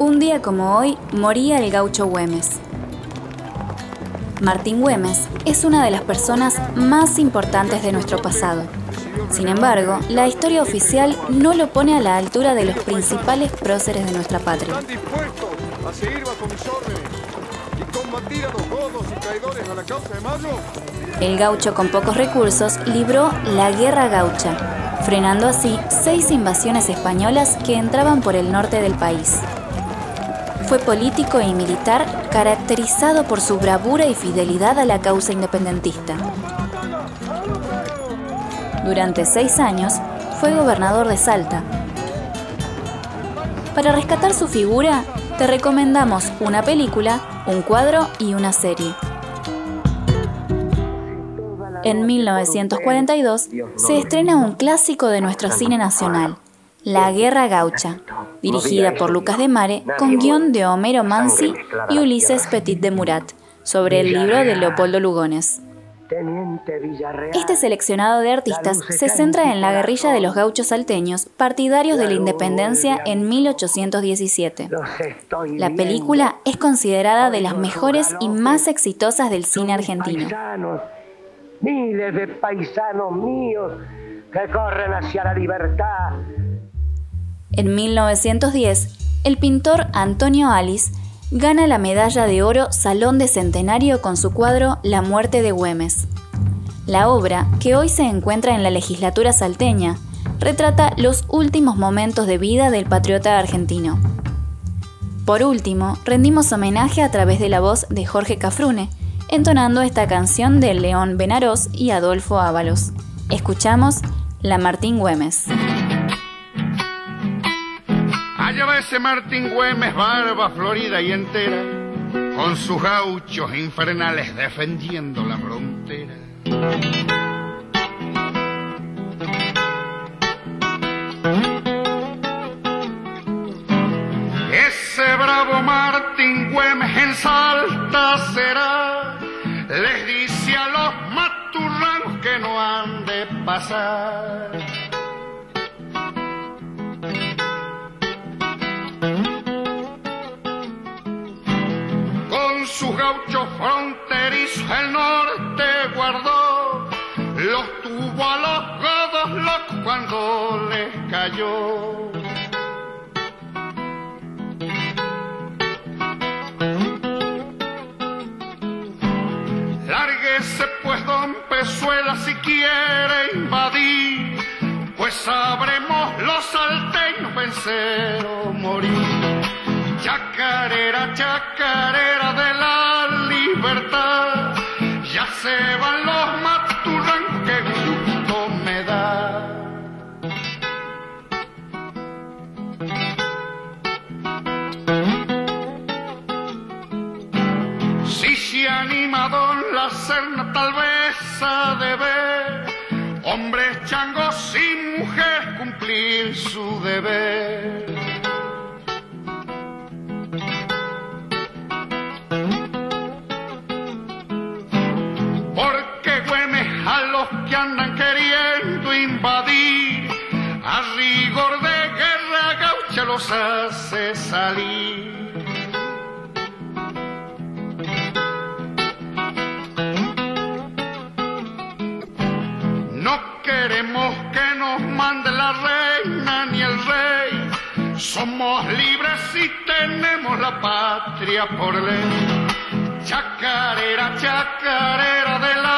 Un día como hoy moría el gaucho Güemes. Martín Güemes es una de las personas más importantes de nuestro pasado. Sin embargo, la historia oficial no lo pone a la altura de los principales próceres de nuestra patria. a seguir bajo mis órdenes y combatir a los godos y traidores a la causa de Mayo? El gaucho con pocos recursos libró la Guerra Gaucha, frenando así seis invasiones españolas que entraban por el norte del país. Fue político y militar caracterizado por su bravura y fidelidad a la causa independentista. Durante seis años fue gobernador de Salta. Para rescatar su figura, te recomendamos una película, un cuadro y una serie. En 1942 se estrena un clásico de nuestro cine nacional, La Guerra Gaucha, dirigida por Lucas de Mare, con guion de Homero Mansi y Ulises Petit de Murat, sobre el libro de Leopoldo Lugones. Este seleccionado de artistas se centra en la guerrilla de los gauchos salteños, partidarios de la independencia en 1817. La película es considerada de las mejores y más exitosas del cine argentino. Miles de paisanos míos que corren hacia la libertad en 1910, el pintor Antonio Alice gana la medalla de oro Salón de Centenario con su cuadro La muerte de Güemes. La obra, que hoy se encuentra en la legislatura salteña, retrata los últimos momentos de vida del patriota argentino. Por último, rendimos homenaje a través de la voz de Jorge Cafrune, entonando esta canción de León Benarós y Adolfo Ábalos. Escuchamos La Martín Güemes. Ese Martín Güemes, barba florida y entera, con sus gauchos infernales defendiendo la frontera. Ese bravo Martín Güemes en Salta será, les dice a los maturranos que no han de pasar. Sus gauchos fronterizos el norte guardó, los tuvo a los godos locos cuando les cayó. Lárguese pues don Pezuela si quiere invadir, pues sabremos los salteños vencer o morir. Chacarera, chacarera se van los maturranos, que gusto me da. Si se ha animado la serna, tal vez ha de ver hombres changos y mujeres cumplir su deber. Que andan queriendo invadir, a rigor de guerra gaucha los hace salir. No queremos que nos mande la reina ni el rey, somos libres y tenemos la patria por ley. Chacarera, chacarera de la